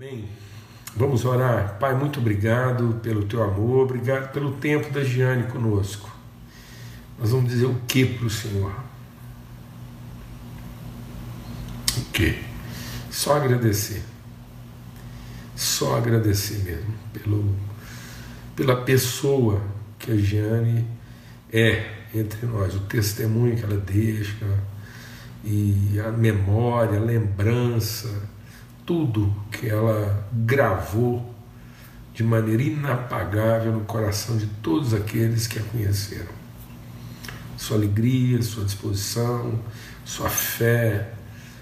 Amém. Vamos orar. Pai, muito obrigado pelo teu amor, obrigado pelo tempo da Giane conosco. Nós vamos dizer o que para o Senhor? O que? Só agradecer. Só agradecer mesmo pelo, pela pessoa que a Giane é entre nós, o testemunho que ela deixa, e a memória, a lembrança, tudo que ela gravou de maneira inapagável no coração de todos aqueles que a conheceram. Sua alegria, sua disposição, sua fé,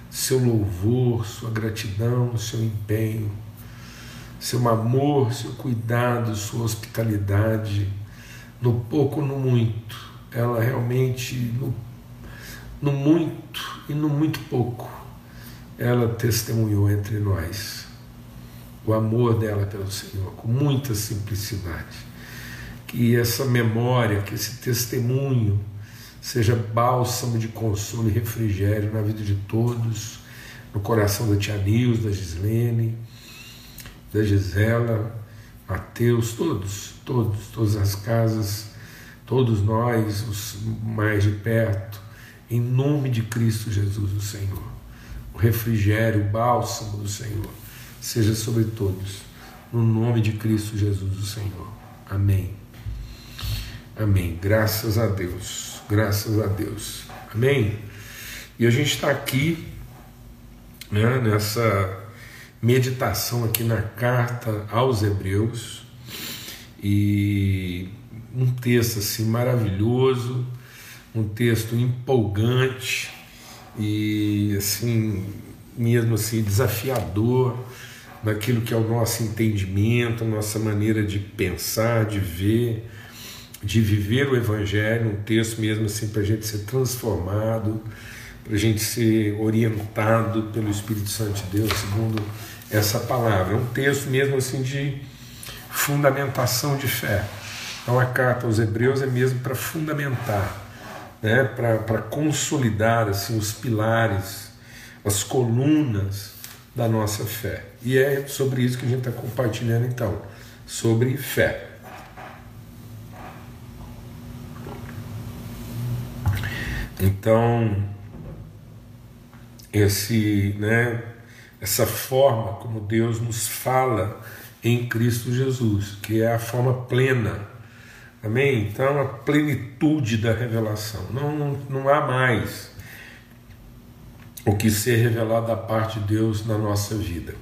seu louvor, sua gratidão, seu empenho, seu amor, seu cuidado, sua hospitalidade, no pouco, no muito. Ela realmente, no, no muito e no muito pouco, ela testemunhou entre nós o amor dela pelo Senhor, com muita simplicidade. Que essa memória, que esse testemunho seja bálsamo de consolo e refrigério na vida de todos, no coração da tia Nils, da Gislene, da Gisela, Mateus, todos, todos, todas as casas, todos nós, os mais de perto, em nome de Cristo Jesus, o Senhor o refrigério, o bálsamo do Senhor seja sobre todos, no nome de Cristo Jesus, o Senhor. Amém. Amém. Graças a Deus. Graças a Deus. Amém. E a gente está aqui né, nessa meditação aqui na carta aos Hebreus e um texto assim maravilhoso, um texto empolgante, e assim, mesmo assim, desafiador naquilo que é o nosso entendimento, nossa maneira de pensar, de ver, de viver o Evangelho, um texto mesmo assim para a gente ser transformado, para a gente ser orientado pelo Espírito Santo de Deus, segundo essa palavra. É um texto mesmo assim de fundamentação de fé. Então a carta aos Hebreus é mesmo para fundamentar né, para consolidar assim, os pilares, as colunas da nossa fé. E é sobre isso que a gente está compartilhando então, sobre fé. Então, esse, né, essa forma como Deus nos fala em Cristo Jesus, que é a forma plena Amém? Então, a plenitude da revelação. Não, não, não há mais o que ser revelado da parte de Deus na nossa vida.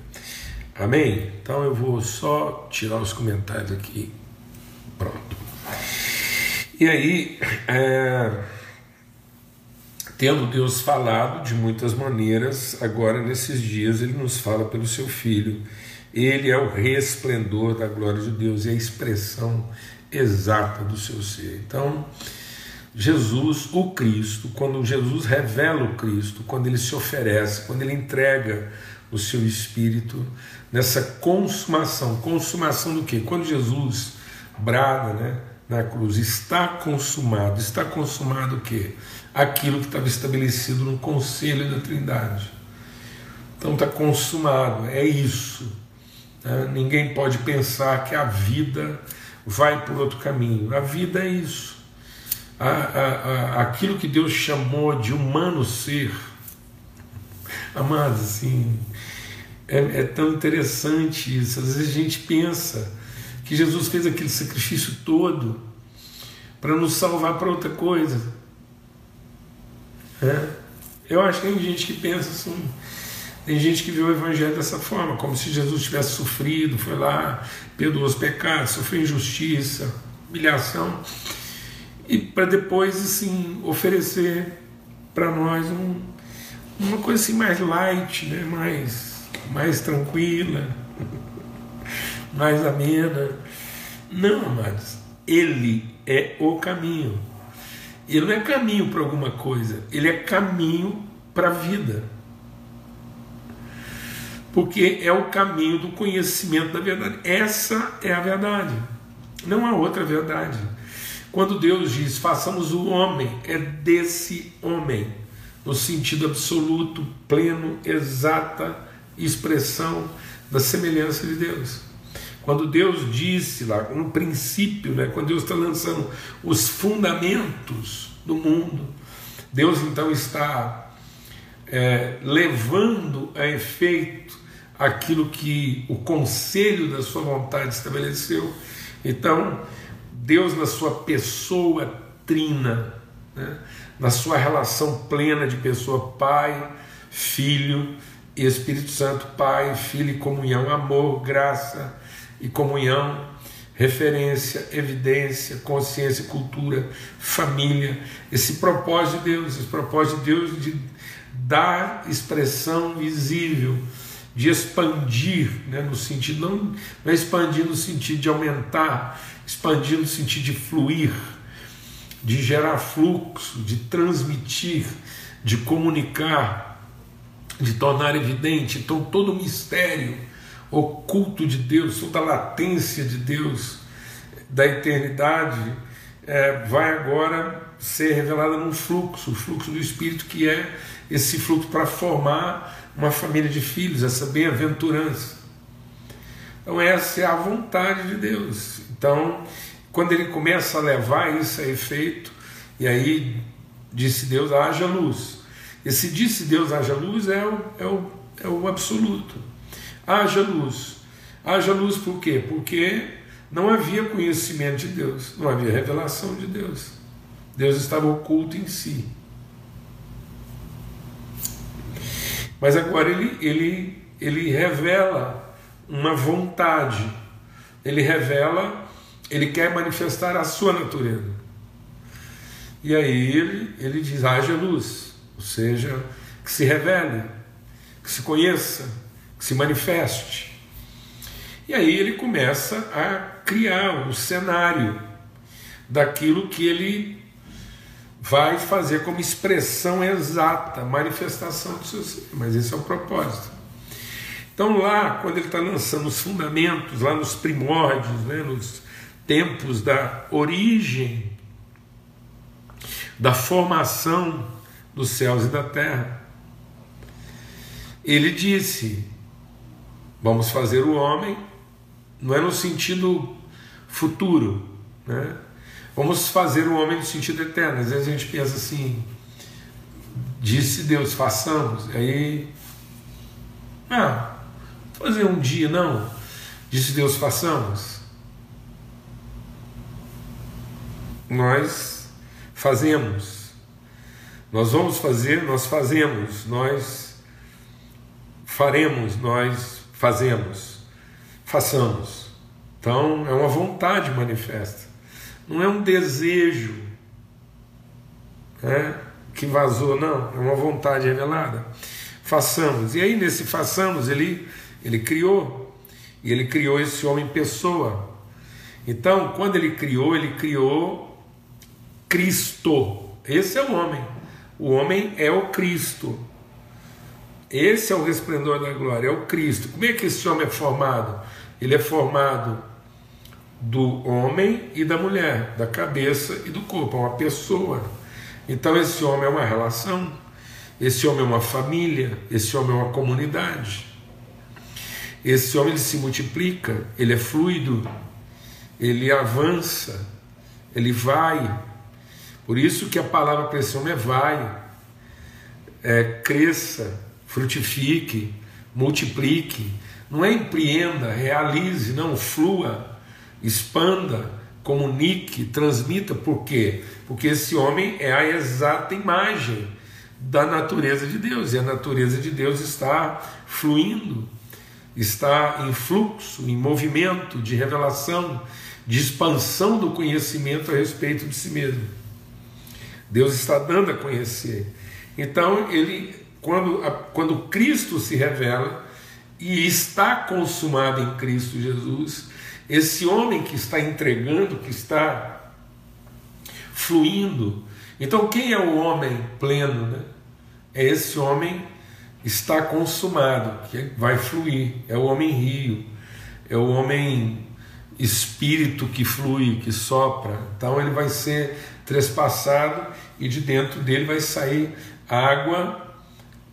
Amém? Então, eu vou só tirar os comentários aqui. Pronto. E aí, é, tendo Deus falado de muitas maneiras, agora nesses dias ele nos fala pelo seu Filho. Ele é o resplendor da glória de Deus e a expressão exata do seu ser. Então, Jesus, o Cristo, quando Jesus revela o Cristo, quando ele se oferece, quando ele entrega o seu espírito nessa consumação, consumação do que? Quando Jesus brada, né, na cruz, está consumado, está consumado o que? Aquilo que estava estabelecido no conselho da Trindade. Então está consumado, é isso. Né? Ninguém pode pensar que a vida vai por outro caminho. A vida é isso. A, a, a, aquilo que Deus chamou de humano ser. Amados, assim, é, é tão interessante isso. Às vezes a gente pensa que Jesus fez aquele sacrifício todo para nos salvar para outra coisa. É. Eu acho que tem gente que pensa assim. Tem gente que vê o Evangelho dessa forma, como se Jesus tivesse sofrido, foi lá, perdoou os pecados, sofreu injustiça, humilhação, e para depois assim oferecer para nós um, uma coisa assim mais light, né? mais, mais tranquila, mais amena. Não, amados, Ele é o caminho. Ele não é caminho para alguma coisa, ele é caminho para a vida porque é o caminho do conhecimento da verdade. Essa é a verdade, não há outra verdade. Quando Deus diz façamos o homem, é desse homem, no sentido absoluto, pleno, exata expressão da semelhança de Deus. Quando Deus disse lá, no princípio, né, quando Deus está lançando os fundamentos do mundo, Deus então está é, levando a efeito aquilo que o conselho da sua vontade estabeleceu. Então, Deus, na sua pessoa trina, né, na sua relação plena de pessoa Pai, Filho e Espírito Santo, Pai, Filho e comunhão, amor, graça e comunhão, referência, evidência, consciência, cultura, família, esse propósito de Deus, esse propósito de Deus de dar expressão visível, de expandir, né, no sentido, não, não é expandir no sentido de aumentar, expandir no sentido de fluir, de gerar fluxo, de transmitir, de comunicar, de tornar evidente. Então, todo o mistério oculto de Deus, toda a latência de Deus da eternidade é, vai agora ser revelada num fluxo, o fluxo do Espírito, que é esse fluxo para formar uma família de filhos, essa bem-aventurança. Então, essa é a vontade de Deus. Então, quando ele começa a levar isso a efeito, e aí disse Deus, haja luz. Esse disse Deus, haja luz é o, é o, é o absoluto. Haja luz. Haja luz por quê? Porque não havia conhecimento de Deus, não havia revelação de Deus. Deus estava oculto em si. Mas agora ele, ele, ele revela uma vontade, ele revela, ele quer manifestar a sua natureza. E aí ele, ele diz: haja luz, ou seja, que se revele, que se conheça, que se manifeste. E aí ele começa a criar o cenário daquilo que ele vai fazer como expressão exata, manifestação do seu ser. Mas esse é o propósito. Então, lá, quando ele está lançando os fundamentos, lá nos primórdios, né, nos tempos da origem, da formação dos céus e da terra, ele disse: vamos fazer o homem, não é no sentido futuro, né? Vamos fazer o homem no sentido eterno. Às vezes a gente pensa assim, disse Deus, façamos. Aí, ah, fazer um dia, não. Disse Deus, façamos. Nós fazemos. Nós vamos fazer, nós fazemos. Nós faremos, nós fazemos. Façamos. Então, é uma vontade manifesta não é um desejo né, que vazou, não, é uma vontade revelada. Façamos. E aí, nesse façamos, ele, ele criou, e ele criou esse homem pessoa. Então, quando ele criou, ele criou Cristo. Esse é o homem. O homem é o Cristo. Esse é o resplendor da glória, é o Cristo. Como é que esse homem é formado? Ele é formado do homem e da mulher, da cabeça e do corpo, é uma pessoa. Então esse homem é uma relação, esse homem é uma família, esse homem é uma comunidade. Esse homem ele se multiplica, ele é fluido, ele avança, ele vai. Por isso que a palavra para esse homem é vai, é, cresça, frutifique, multiplique. Não é empreenda, realize, não, flua expanda, comunique, transmita. Por quê? Porque esse homem é a exata imagem da natureza de Deus e a natureza de Deus está fluindo, está em fluxo, em movimento de revelação, de expansão do conhecimento a respeito de si mesmo. Deus está dando a conhecer. Então, ele, quando, quando Cristo se revela e está consumado em Cristo Jesus, esse homem que está entregando, que está fluindo. Então, quem é o homem pleno? Né? É esse homem está consumado, que vai fluir. É o homem rio, é o homem espírito que flui, que sopra. Então, ele vai ser trespassado e de dentro dele vai sair água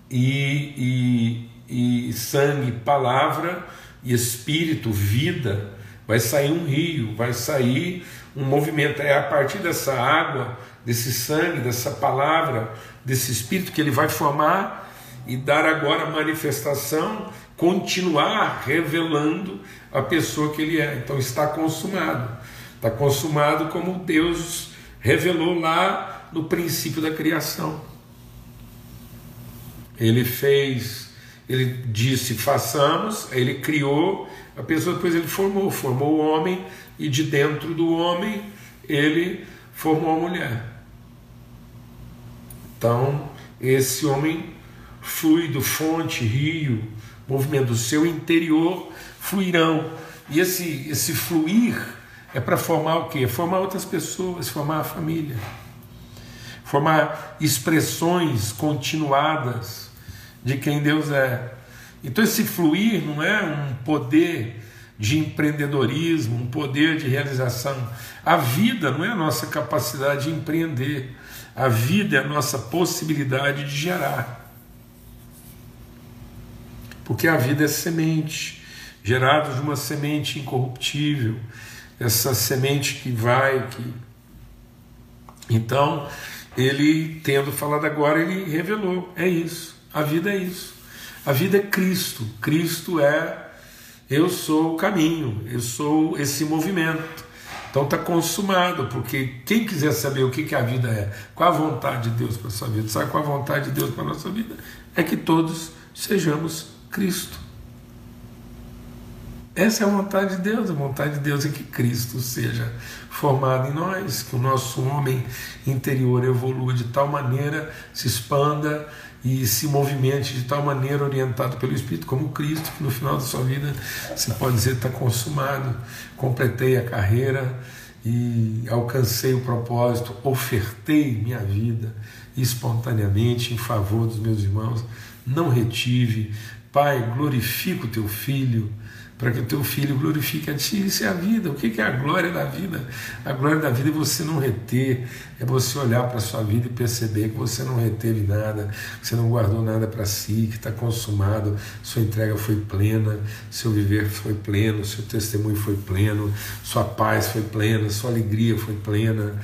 e, e, e sangue, palavra e espírito, vida, vai sair um rio, vai sair um movimento. É a partir dessa água, desse sangue, dessa palavra, desse espírito que ele vai formar e dar agora manifestação, continuar revelando a pessoa que ele é. Então está consumado. Está consumado como Deus revelou lá no princípio da criação. Ele fez, ele disse façamos, ele criou, a pessoa depois ele formou, formou o homem e de dentro do homem ele formou a mulher. Então, esse homem fluido, fonte, rio, movimento do seu interior fluirão. E esse, esse fluir é para formar o quê? Formar outras pessoas, formar a família, formar expressões continuadas de quem Deus é. Então, esse fluir não é um poder de empreendedorismo, um poder de realização. A vida não é a nossa capacidade de empreender, a vida é a nossa possibilidade de gerar. Porque a vida é semente, gerada de uma semente incorruptível, essa semente que vai, que. Então, ele, tendo falado agora, ele revelou: é isso, a vida é isso. A vida é Cristo. Cristo é eu sou o caminho, eu sou esse movimento. Então está consumado, porque quem quiser saber o que, que a vida é, qual a vontade de Deus para a sua vida, sabe qual a vontade de Deus para a nossa vida? É que todos sejamos Cristo. Essa é a vontade de Deus, a vontade de Deus é que Cristo seja formado em nós, que o nosso homem interior evolua de tal maneira, se expanda e se movimente de tal maneira orientado pelo Espírito, como Cristo, que no final da sua vida você pode dizer está consumado, completei a carreira e alcancei o propósito, ofertei minha vida espontaneamente em favor dos meus irmãos, não retive. Pai, glorifica o teu filho para que o teu filho glorifique a ti. Isso é a vida. O que é a glória da vida? A glória da vida é você não reter, é você olhar para a sua vida e perceber que você não reteve nada, que você não guardou nada para si, que está consumado, sua entrega foi plena, seu viver foi pleno, seu testemunho foi pleno, sua paz foi plena, sua alegria foi plena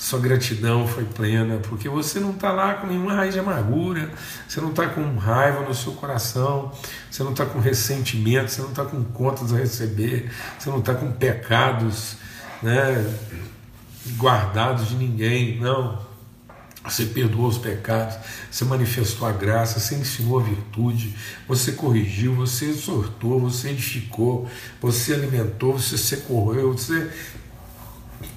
sua gratidão foi plena, porque você não está lá com nenhuma raiz de amargura, você não está com raiva no seu coração, você não está com ressentimento, você não está com contas a receber, você não está com pecados né, guardados de ninguém, não. Você perdoou os pecados, você manifestou a graça, você ensinou a virtude, você corrigiu, você exortou, você edificou, você alimentou, você socorreu, você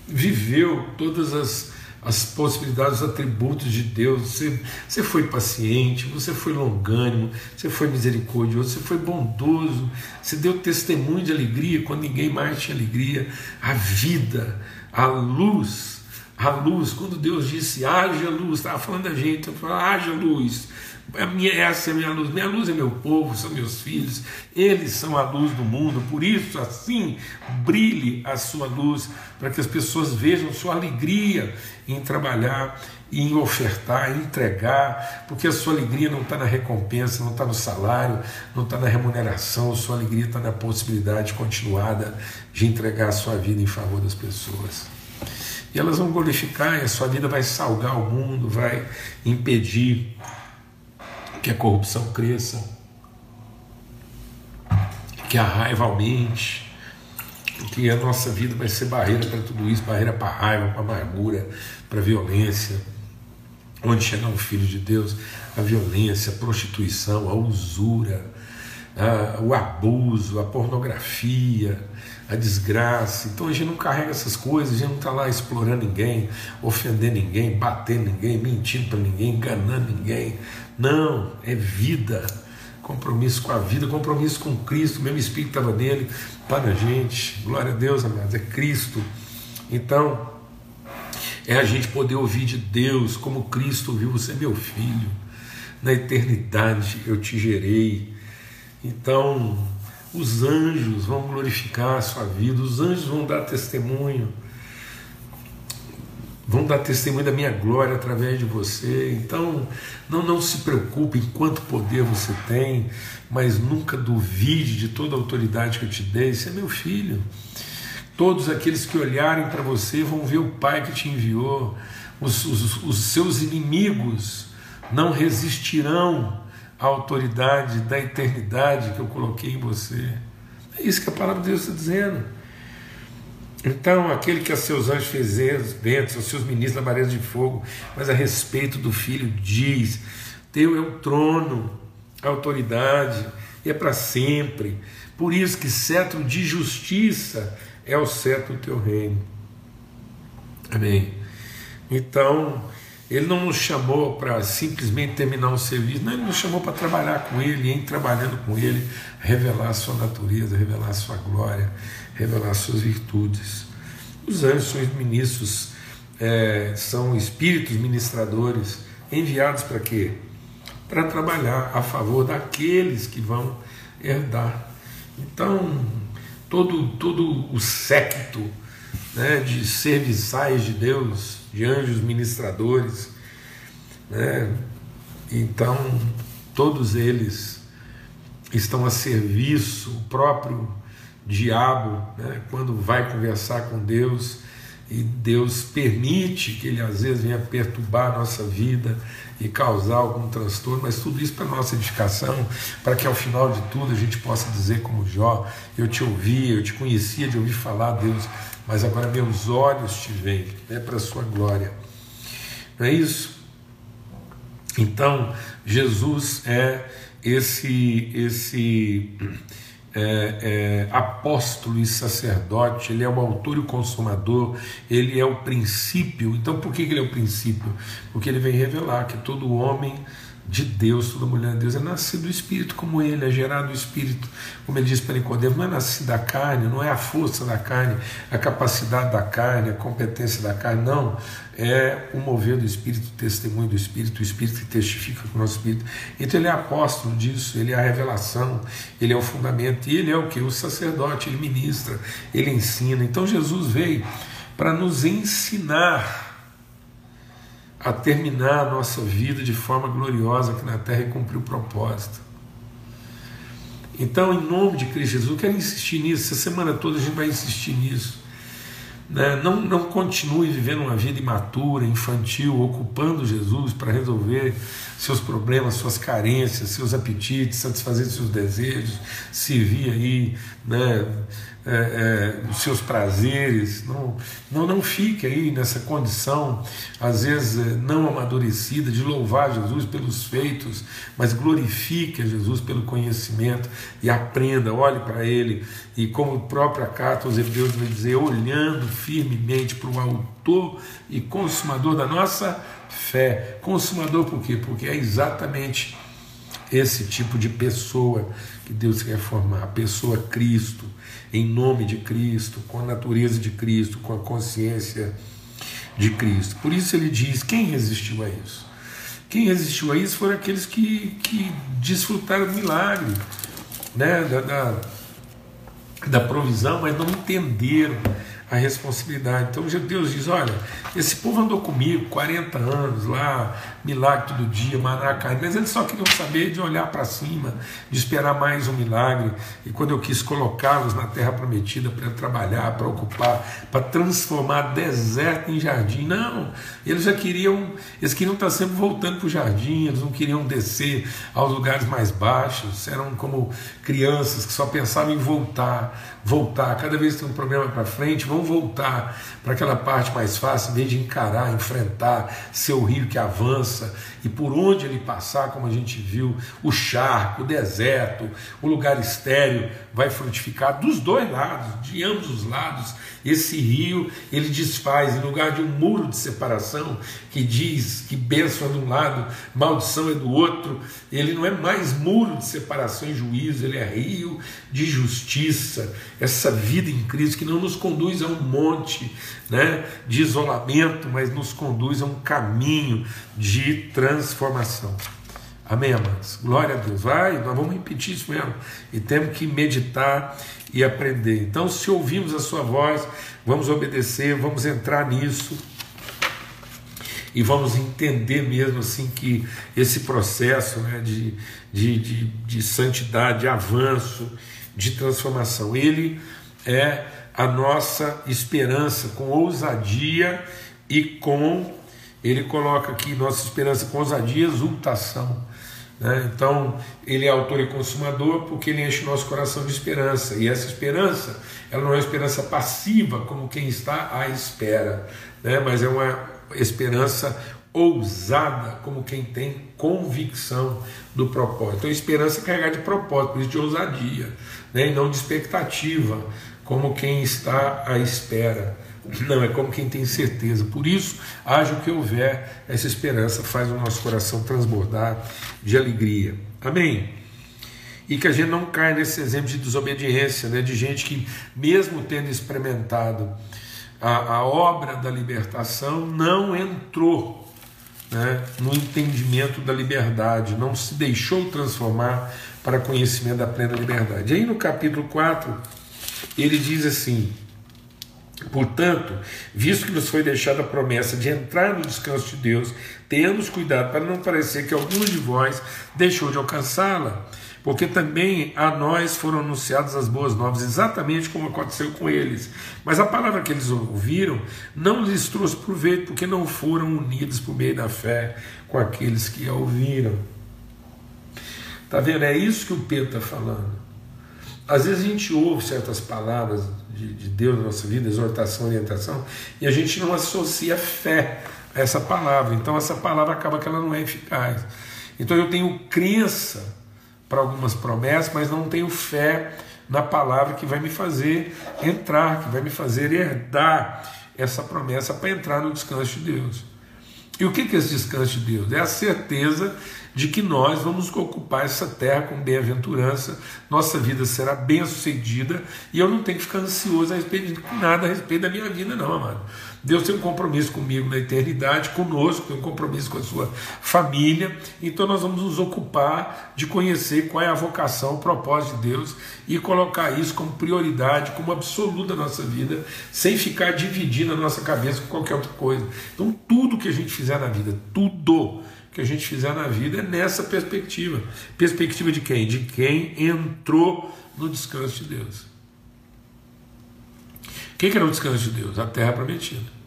viveu todas as, as possibilidades, os atributos de Deus. Você, você foi paciente, você foi longânimo, você foi misericordioso, você foi bondoso, você deu testemunho de alegria quando ninguém mais tinha alegria. A vida, a luz, a luz, quando Deus disse haja luz, estava falando da gente, falando haja luz. A minha, essa é a minha luz, minha luz é meu povo, são meus filhos, eles são a luz do mundo, por isso, assim, brilhe a sua luz, para que as pessoas vejam sua alegria em trabalhar, em ofertar, em entregar, porque a sua alegria não está na recompensa, não está no salário, não está na remuneração, sua alegria está na possibilidade continuada de entregar a sua vida em favor das pessoas. E elas vão glorificar, e a sua vida vai salgar o mundo, vai impedir que a corrupção cresça, que a raiva aumente, que a nossa vida vai ser barreira para tudo isso barreira para raiva, para amargura, para a violência. Onde chegar um filho de Deus, a violência, a prostituição, a usura, a, o abuso, a pornografia, a desgraça. Então a gente não carrega essas coisas, a gente não está lá explorando ninguém, ofendendo ninguém, batendo ninguém, mentindo para ninguém, enganando ninguém. Não, é vida. Compromisso com a vida, compromisso com Cristo, o mesmo Espírito estava nele, para a gente. Glória a Deus, amados, é Cristo. Então, é a gente poder ouvir de Deus como Cristo ouviu: Você é meu filho, na eternidade eu te gerei. Então, os anjos vão glorificar a sua vida, os anjos vão dar testemunho. Vão dar testemunho da minha glória através de você. Então, não, não se preocupe em quanto poder você tem, mas nunca duvide de toda a autoridade que eu te dei. Você é meu filho. Todos aqueles que olharem para você vão ver o Pai que te enviou. Os, os, os seus inimigos não resistirão à autoridade da eternidade que eu coloquei em você. É isso que a palavra de Deus está dizendo. Então, aquele que a seus anjos fez ventos, seus ministros labaredas de fogo, mas a respeito do Filho diz: Teu é o trono, a autoridade, e é para sempre. Por isso que cetro de justiça é o cetro do teu reino. Amém. Então, ele não nos chamou para simplesmente terminar o serviço, não, ele nos chamou para trabalhar com ele, e em trabalhando com ele, revelar a sua natureza, revelar a sua glória, revelar suas virtudes. Os anjos são ministros, é, são espíritos ministradores enviados para quê? Para trabalhar a favor daqueles que vão herdar. Então, todo, todo o séquito né, de serviçais de Deus, de anjos ministradores, né, então todos eles estão a serviço, o próprio diabo, né, quando vai conversar com Deus, e Deus permite que ele às vezes venha perturbar a nossa vida e causar algum transtorno, mas tudo isso para nossa edificação, para que ao final de tudo a gente possa dizer como Jó, eu te ouvi, eu te conhecia de ouvir falar, Deus, mas agora meus olhos te veem, é né, para a sua glória. Não é isso? Então, Jesus é esse esse é, é, apóstolo e sacerdote, ele é o autor e o consumador, ele é o princípio. Então, por que ele é o princípio? Porque ele vem revelar que todo homem de Deus, toda mulher de Deus é nascido do Espírito como ele, é gerado do Espírito, como ele diz para Nicodemo, não é nascido da carne, não é a força da carne, a capacidade da carne, a competência da carne, não, é o mover do Espírito, o testemunho do Espírito, o Espírito que testifica com o nosso Espírito. Então ele é apóstolo disso, ele é a revelação, ele é o fundamento, e ele é o que? O sacerdote, ele ministra, ele ensina. Então Jesus veio para nos ensinar a terminar a nossa vida de forma gloriosa aqui na terra e cumprir o propósito. Então, em nome de Cristo Jesus, eu quero insistir nisso. Essa semana toda a gente vai insistir nisso. Né? Não, não continue vivendo uma vida imatura, infantil, ocupando Jesus para resolver seus problemas, suas carências, seus apetites, satisfazer seus desejos, servir aí, né? É, é, seus prazeres, não, não, não fique aí nessa condição, às vezes é, não amadurecida, de louvar Jesus pelos feitos, mas glorifique a Jesus pelo conhecimento e aprenda, olhe para Ele, e como a própria carta aos Hebreus vai dizer, olhando firmemente para o Autor e Consumador da nossa fé. Consumador por quê? Porque é exatamente esse tipo de pessoa que Deus quer formar, a pessoa Cristo em nome de Cristo, com a natureza de Cristo, com a consciência de Cristo. Por isso ele diz: quem resistiu a isso? Quem resistiu a isso foram aqueles que, que desfrutaram do milagre, né? da, da, da provisão, mas não entenderam a responsabilidade. Então Deus diz: olha, esse povo andou comigo 40 anos lá, milagre todo dia, maná mas eles só queriam saber de olhar para cima, de esperar mais um milagre. E quando eu quis colocá-los na terra prometida para trabalhar, para ocupar, para transformar deserto em jardim, não, eles já queriam, eles queriam estar sempre voltando para o jardim, eles não queriam descer aos lugares mais baixos, eram como crianças que só pensavam em voltar, voltar. Cada vez que tem um problema para frente, vão voltar para aquela parte mais fácil, em vez de encarar, enfrentar seu rio que avança e por onde ele passar, como a gente viu, o charco, o deserto, o lugar estéreo vai frutificar dos dois lados, de ambos os lados. Esse rio ele desfaz, em lugar de um muro de separação que diz que bênção é de um lado, maldição é do outro, ele não é mais muro de separação e juízo, ele é rio de justiça. Essa vida em Cristo que não nos conduz a um monte né, de isolamento, mas nos conduz a um caminho de transformação. Amém, amados? Glória a Deus. Vai, nós vamos repetir isso mesmo. E temos que meditar e aprender. Então, se ouvimos a Sua voz, vamos obedecer, vamos entrar nisso. e vamos entender mesmo assim que esse processo né, de, de, de, de santidade, de avanço, de transformação, ele é a nossa esperança com ousadia e com, ele coloca aqui, nossa esperança com ousadia e exultação. Né? Então, ele é autor e consumador porque ele enche o nosso coração de esperança. E essa esperança, ela não é uma esperança passiva, como quem está à espera, né? mas é uma esperança ousada, como quem tem convicção do propósito. Então, esperança é carregada de propósito, de ousadia, né? e não de expectativa, como quem está à espera. Não, é como quem tem certeza. Por isso, haja o que houver, essa esperança faz o nosso coração transbordar de alegria. Amém? E que a gente não caia nesse exemplo de desobediência, né? de gente que, mesmo tendo experimentado a, a obra da libertação, não entrou né, no entendimento da liberdade, não se deixou transformar para conhecimento da plena liberdade. Aí no capítulo 4, ele diz assim: Portanto, visto que nos foi deixada a promessa de entrar no descanso de Deus, tenhamos cuidado para não parecer que alguns de vós deixou de alcançá-la, porque também a nós foram anunciadas as boas novas, exatamente como aconteceu com eles. Mas a palavra que eles ouviram não lhes trouxe proveito, porque não foram unidos por meio da fé com aqueles que a ouviram. Está vendo? É isso que o Pedro está falando. Às vezes a gente ouve certas palavras de, de Deus na nossa vida, exortação, orientação, e a gente não associa fé a essa palavra. Então essa palavra acaba que ela não é eficaz. Então eu tenho crença para algumas promessas, mas não tenho fé na palavra que vai me fazer entrar, que vai me fazer herdar essa promessa para entrar no descanso de Deus. E o que é esse descanso de Deus? É a certeza de que nós vamos ocupar essa terra com bem-aventurança, nossa vida será bem-sucedida e eu não tenho que ficar ansioso a respeito de nada a respeito da minha vida, não, amado. Deus tem um compromisso comigo na eternidade, conosco, tem um compromisso com a sua família, então nós vamos nos ocupar de conhecer qual é a vocação, o propósito de Deus e colocar isso como prioridade, como absoluta na nossa vida, sem ficar dividindo a nossa cabeça com qualquer outra coisa. Então, tudo que a gente fizer na vida, tudo que a gente fizer na vida é nessa perspectiva. Perspectiva de quem? De quem entrou no descanso de Deus. O que era o descanso de Deus? A terra prometida.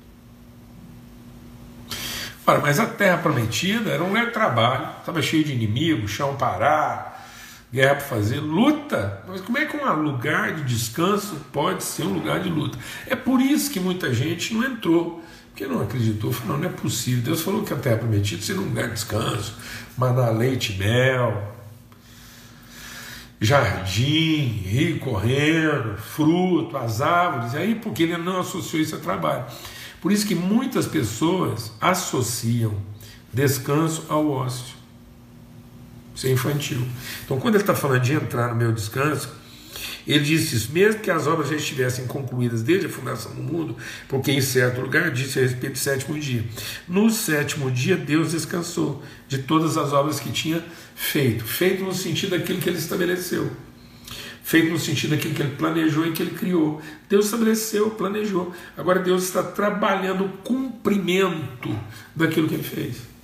Ora, mas a terra prometida era um lugar de trabalho, estava cheio de inimigos, chão parar, guerra para fazer, luta. Mas como é que um lugar de descanso pode ser um lugar de luta? É por isso que muita gente não entrou porque não acreditou, falou, não, não é possível. Deus falou que a terra prometida seria um lugar de descanso, mandar leite e mel, jardim, rio correndo, fruto, as árvores, aí porque ele não associou isso a trabalho. Por isso que muitas pessoas associam descanso ao ócio. Isso é infantil. Então, quando ele está falando de entrar no meu descanso, ele disse isso, mesmo que as obras já estivessem concluídas desde a fundação do mundo, porque em certo lugar disse a respeito do sétimo dia. No sétimo dia, Deus descansou de todas as obras que tinha feito, feito no sentido daquilo que ele estabeleceu, feito no sentido daquilo que ele planejou e que ele criou. Deus estabeleceu, planejou. Agora Deus está trabalhando o cumprimento daquilo que ele fez.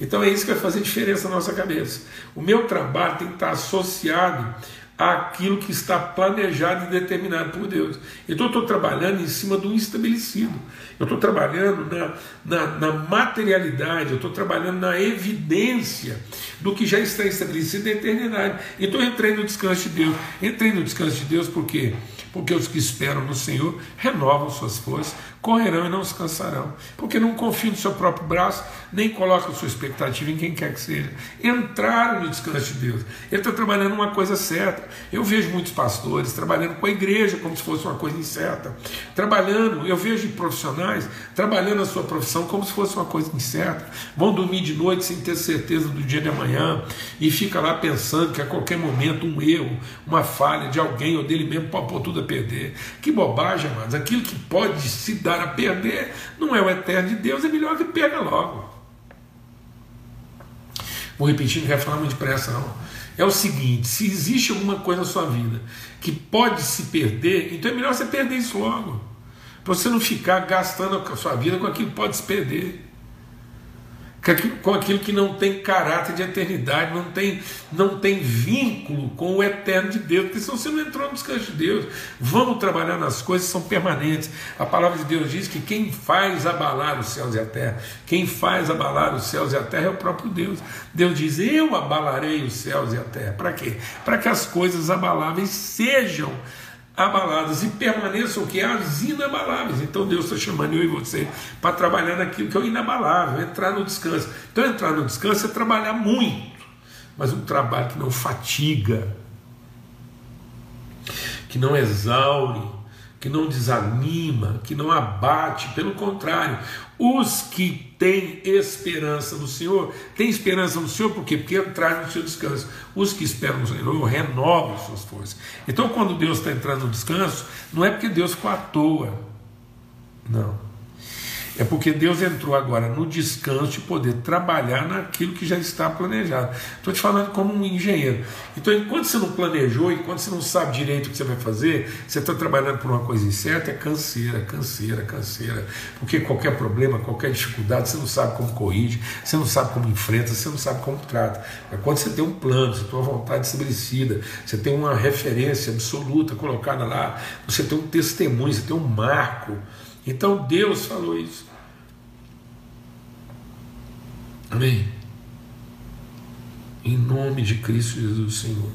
Então é isso que vai fazer diferença na nossa cabeça. O meu trabalho tem que estar associado aquilo que está planejado e determinado por Deus. Então eu estou trabalhando em cima do estabelecido. Eu estou trabalhando na, na, na, materialidade, eu estou trabalhando na evidência do que já está estabelecido na eternidade. Então eu entrei no descanso de Deus. Entrei no descanso de Deus por quê? Porque os que esperam no Senhor renovam suas forças, correrão e não se cansarão, porque não confiam no seu próprio braço, nem colocam sua expectativa em quem quer que seja. Entraram no descanso de Deus. Ele está trabalhando uma coisa certa. Eu vejo muitos pastores trabalhando com a igreja como se fosse uma coisa incerta. Trabalhando, eu vejo profissionais trabalhando a sua profissão como se fosse uma coisa incerta. Vão dormir de noite sem ter certeza do dia de amanhã e fica lá pensando que a qualquer momento um erro, uma falha de alguém ou dele mesmo pode pôr tudo a perder. Que bobagem, mas aquilo que pode se dar a perder, não é o eterno de Deus, é melhor que pega logo. Vou repetir, não quero falar muito depressa, não. É o seguinte: se existe alguma coisa na sua vida que pode se perder, então é melhor você perder isso logo. Para você não ficar gastando a sua vida com aquilo que pode se perder. Com aquilo que não tem caráter de eternidade, não tem, não tem vínculo com o eterno de Deus, porque senão você não entrou no descanso de Deus. Vamos trabalhar nas coisas que são permanentes. A palavra de Deus diz que quem faz abalar os céus e a terra, quem faz abalar os céus e a terra é o próprio Deus. Deus diz: Eu abalarei os céus e a terra. Para quê? Para que as coisas abaláveis sejam abaladas e permaneçam que? As inabaláveis. Então Deus está chamando eu e você para trabalhar naquilo que é o inabalável, entrar no descanso. Então entrar no descanso é trabalhar muito, mas um trabalho que não fatiga, que não exaure, que não desanima, que não abate, pelo contrário, os que têm esperança no Senhor, têm esperança no Senhor por quê? Porque entraram no seu descanso. Os que esperam no Senhor renovam suas forças. Então, quando Deus está entrando no descanso, não é porque Deus ficou à toa. Não. É porque Deus entrou agora no descanso de poder trabalhar naquilo que já está planejado. Estou te falando como um engenheiro. Então, enquanto você não planejou, enquanto você não sabe direito o que você vai fazer, você está trabalhando por uma coisa incerta, é canseira, canseira, canseira. Porque qualquer problema, qualquer dificuldade, você não sabe como corrige, você não sabe como enfrenta, você não sabe como trata. É quando você tem um plano, você tem uma vontade estabelecida, você tem uma referência absoluta colocada lá, você tem um testemunho, você tem um marco então Deus falou isso. Amém. Em nome de Cristo Jesus, Senhor.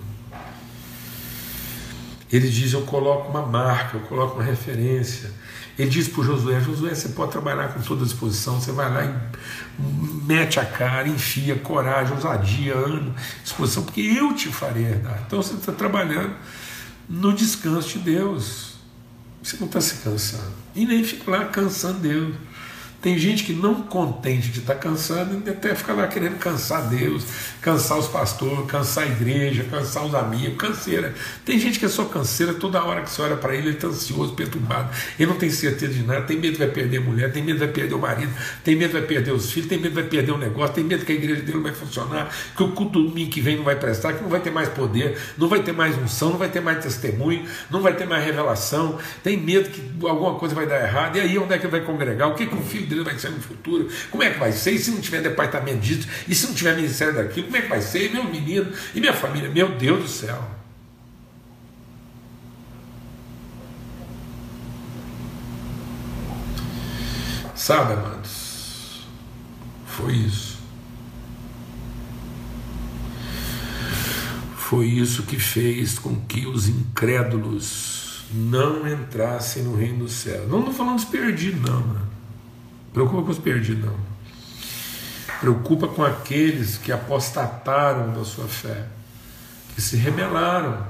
Ele diz: Eu coloco uma marca, eu coloco uma referência. Ele diz para Josué: Josué, você pode trabalhar com toda disposição, você vai lá e mete a cara, enfia coragem, ousadia, ânimo, disposição, porque eu te farei herdar. Então você está trabalhando no descanso de Deus. Você não está se cansando. E nem fica lá cansando Deus. Tem gente que não contente de estar tá cansando, até fica lá querendo cansar Deus, cansar os pastores, cansar a igreja, cansar os amigos, canseira. Tem gente que é só canseira, toda hora que você olha para ele, ele está ansioso, perturbado, ele não tem certeza de nada, tem medo vai perder a mulher, tem medo vai perder o marido, tem medo vai perder os filhos, tem medo vai perder o negócio, tem medo que a igreja dele não vai funcionar, que o culto domingo que vem não vai prestar, que não vai ter mais poder, não vai ter mais unção, não vai ter mais testemunho, não vai ter mais revelação, tem medo que alguma coisa vai dar errado, e aí onde é que vai congregar? O que, que o filho dele vai ser no futuro? Como é que vai ser? E se não tiver departamento disso? E se não tiver ministério daquilo? Como é que vai ser? E meu menino? E minha família? Meu Deus do céu! Sabe, amados? Foi isso. Foi isso que fez com que os incrédulos não entrassem no reino do céu. Não estou falando dos perdidos, não. Né? Preocupa com os perdidos, não. Preocupa com aqueles que apostataram da sua fé, que se rebelaram.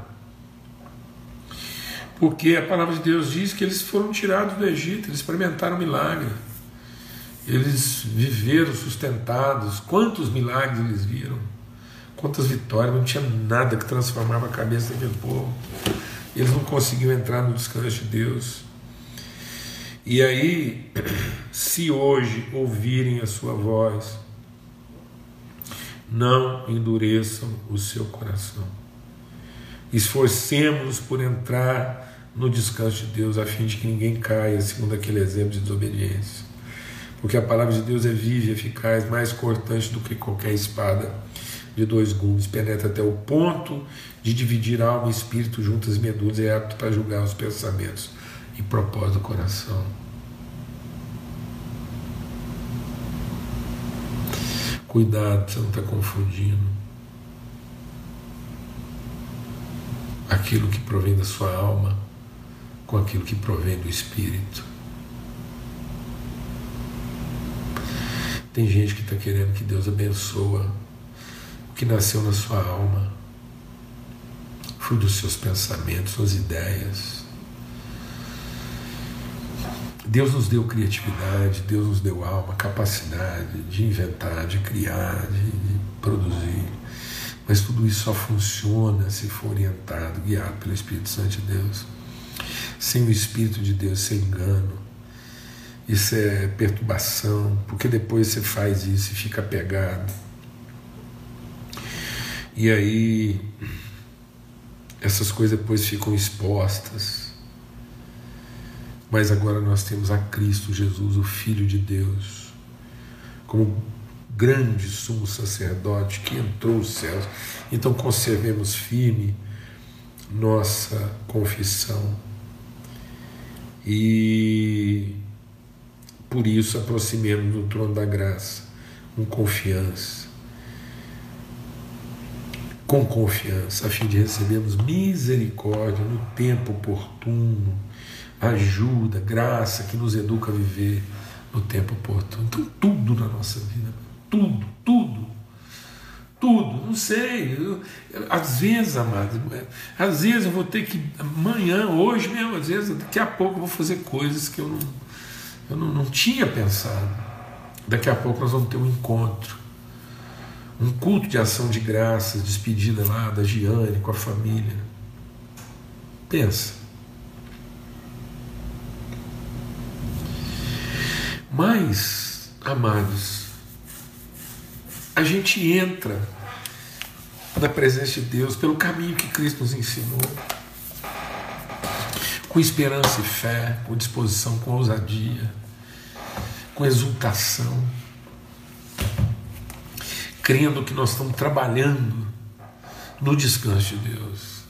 Porque a palavra de Deus diz que eles foram tirados do Egito, eles experimentaram milagre. Eles viveram sustentados. Quantos milagres eles viram? Quantas vitórias? Não tinha nada que transformava a cabeça daquele povo. Eles não conseguiam entrar no descanso de Deus. E aí, se hoje ouvirem a sua voz, não endureçam o seu coração. Esforcemos-nos por entrar no descanso de Deus, a fim de que ninguém caia, segundo aquele exemplo de desobediência. Porque a palavra de Deus é viva eficaz, mais cortante do que qualquer espada de dois gumes, penetra até o ponto de dividir alma e espírito juntas e medulas, é apto para julgar os pensamentos e propósito do coração. Cuidado, você não está confundindo aquilo que provém da sua alma com aquilo que provém do espírito. Tem gente que está querendo que Deus abençoa o que nasceu na sua alma, fruto dos seus pensamentos, suas ideias. Deus nos deu criatividade, Deus nos deu alma, capacidade de inventar, de criar, de, de produzir. Mas tudo isso só funciona se for orientado, guiado pelo Espírito Santo de Deus. Sem o Espírito de Deus, sem engano. Isso é perturbação, porque depois você faz isso e fica pegado. E aí, essas coisas depois ficam expostas mas agora nós temos a Cristo Jesus, o Filho de Deus, como grande sumo sacerdote que entrou os céus. Então conservemos firme nossa confissão e por isso aproximemos do trono da graça com confiança. Com confiança, a fim de recebermos misericórdia no tempo oportuno, ajuda, graça que nos educa a viver no tempo oportuno. Então, tudo na nossa vida, tudo, tudo, tudo, não sei. Eu, às vezes, amado, às vezes eu vou ter que, amanhã, hoje mesmo, às vezes, daqui a pouco eu vou fazer coisas que eu não, eu não, não tinha pensado. Daqui a pouco nós vamos ter um encontro, um culto de ação de graças, despedida lá da Giane com a família. Pensa. Mas, amados, a gente entra na presença de Deus pelo caminho que Cristo nos ensinou, com esperança e fé, com disposição, com ousadia, com exultação, crendo que nós estamos trabalhando no descanso de Deus.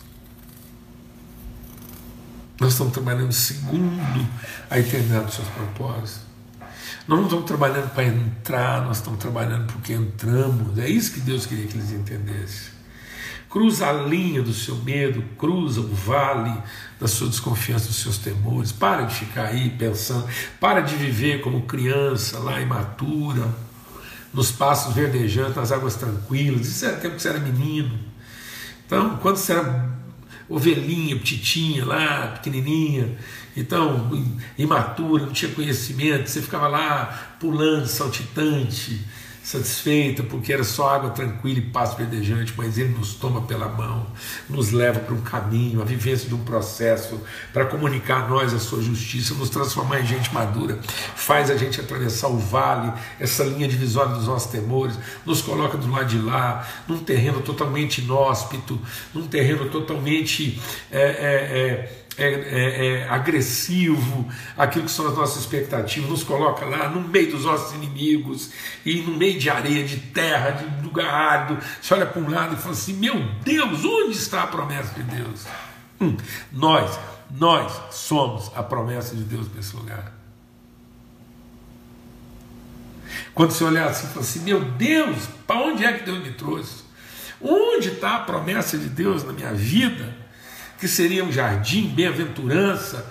Nós estamos trabalhando segundo a eternidade dos seus propósitos. Nós não estamos trabalhando para entrar, nós estamos trabalhando porque entramos. É isso que Deus queria que eles entendessem. Cruza a linha do seu medo, cruza o vale da sua desconfiança, dos seus temores. Para de ficar aí pensando, para de viver como criança lá imatura, nos passos verdejantes, nas águas tranquilas. Isso era tempo que você era menino. Então, quando você era ovelhinha, petitinha lá, pequenininha, então, imatura, não tinha conhecimento, você ficava lá pulando, saltitante, satisfeita, porque era só água tranquila e paz verdejante, mas Ele nos toma pela mão, nos leva para um caminho, a vivência de um processo para comunicar a nós a sua justiça, nos transformar em gente madura, faz a gente atravessar o vale, essa linha divisória dos nossos temores, nos coloca do lado de lá, num terreno totalmente inóspito, num terreno totalmente. É, é, é, é, é, é, agressivo, aquilo que são as nossas expectativas, nos coloca lá no meio dos nossos inimigos e no meio de areia, de terra, de lugar árido. Você olha para um lado e fala assim: Meu Deus, onde está a promessa de Deus? Hum, nós, nós somos a promessa de Deus nesse lugar. Quando você olhar assim e falar assim: Meu Deus, para onde é que Deus me trouxe? Onde está a promessa de Deus na minha vida? Que seria um jardim, bem-aventurança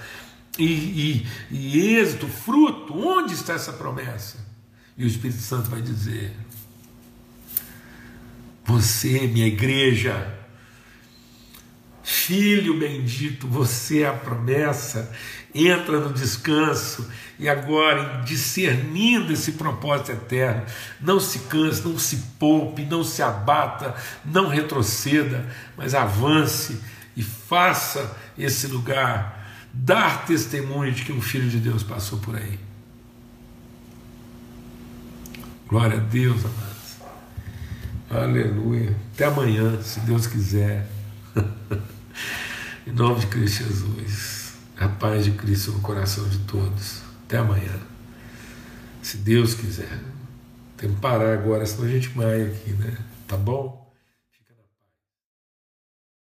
e, e, e êxito, fruto. Onde está essa promessa? E o Espírito Santo vai dizer: Você, minha igreja, filho bendito, você é a promessa, entra no descanso e agora, discernindo esse propósito eterno, não se canse, não se poupe, não se abata, não retroceda, mas avance e faça esse lugar dar testemunho de que um filho de Deus passou por aí. Glória a Deus, amados. Aleluia. Até amanhã, se Deus quiser. em nome de Cristo Jesus. A paz de Cristo no coração de todos. Até amanhã. Se Deus quiser. Tem que parar agora, senão a gente vai aqui, né? Tá bom?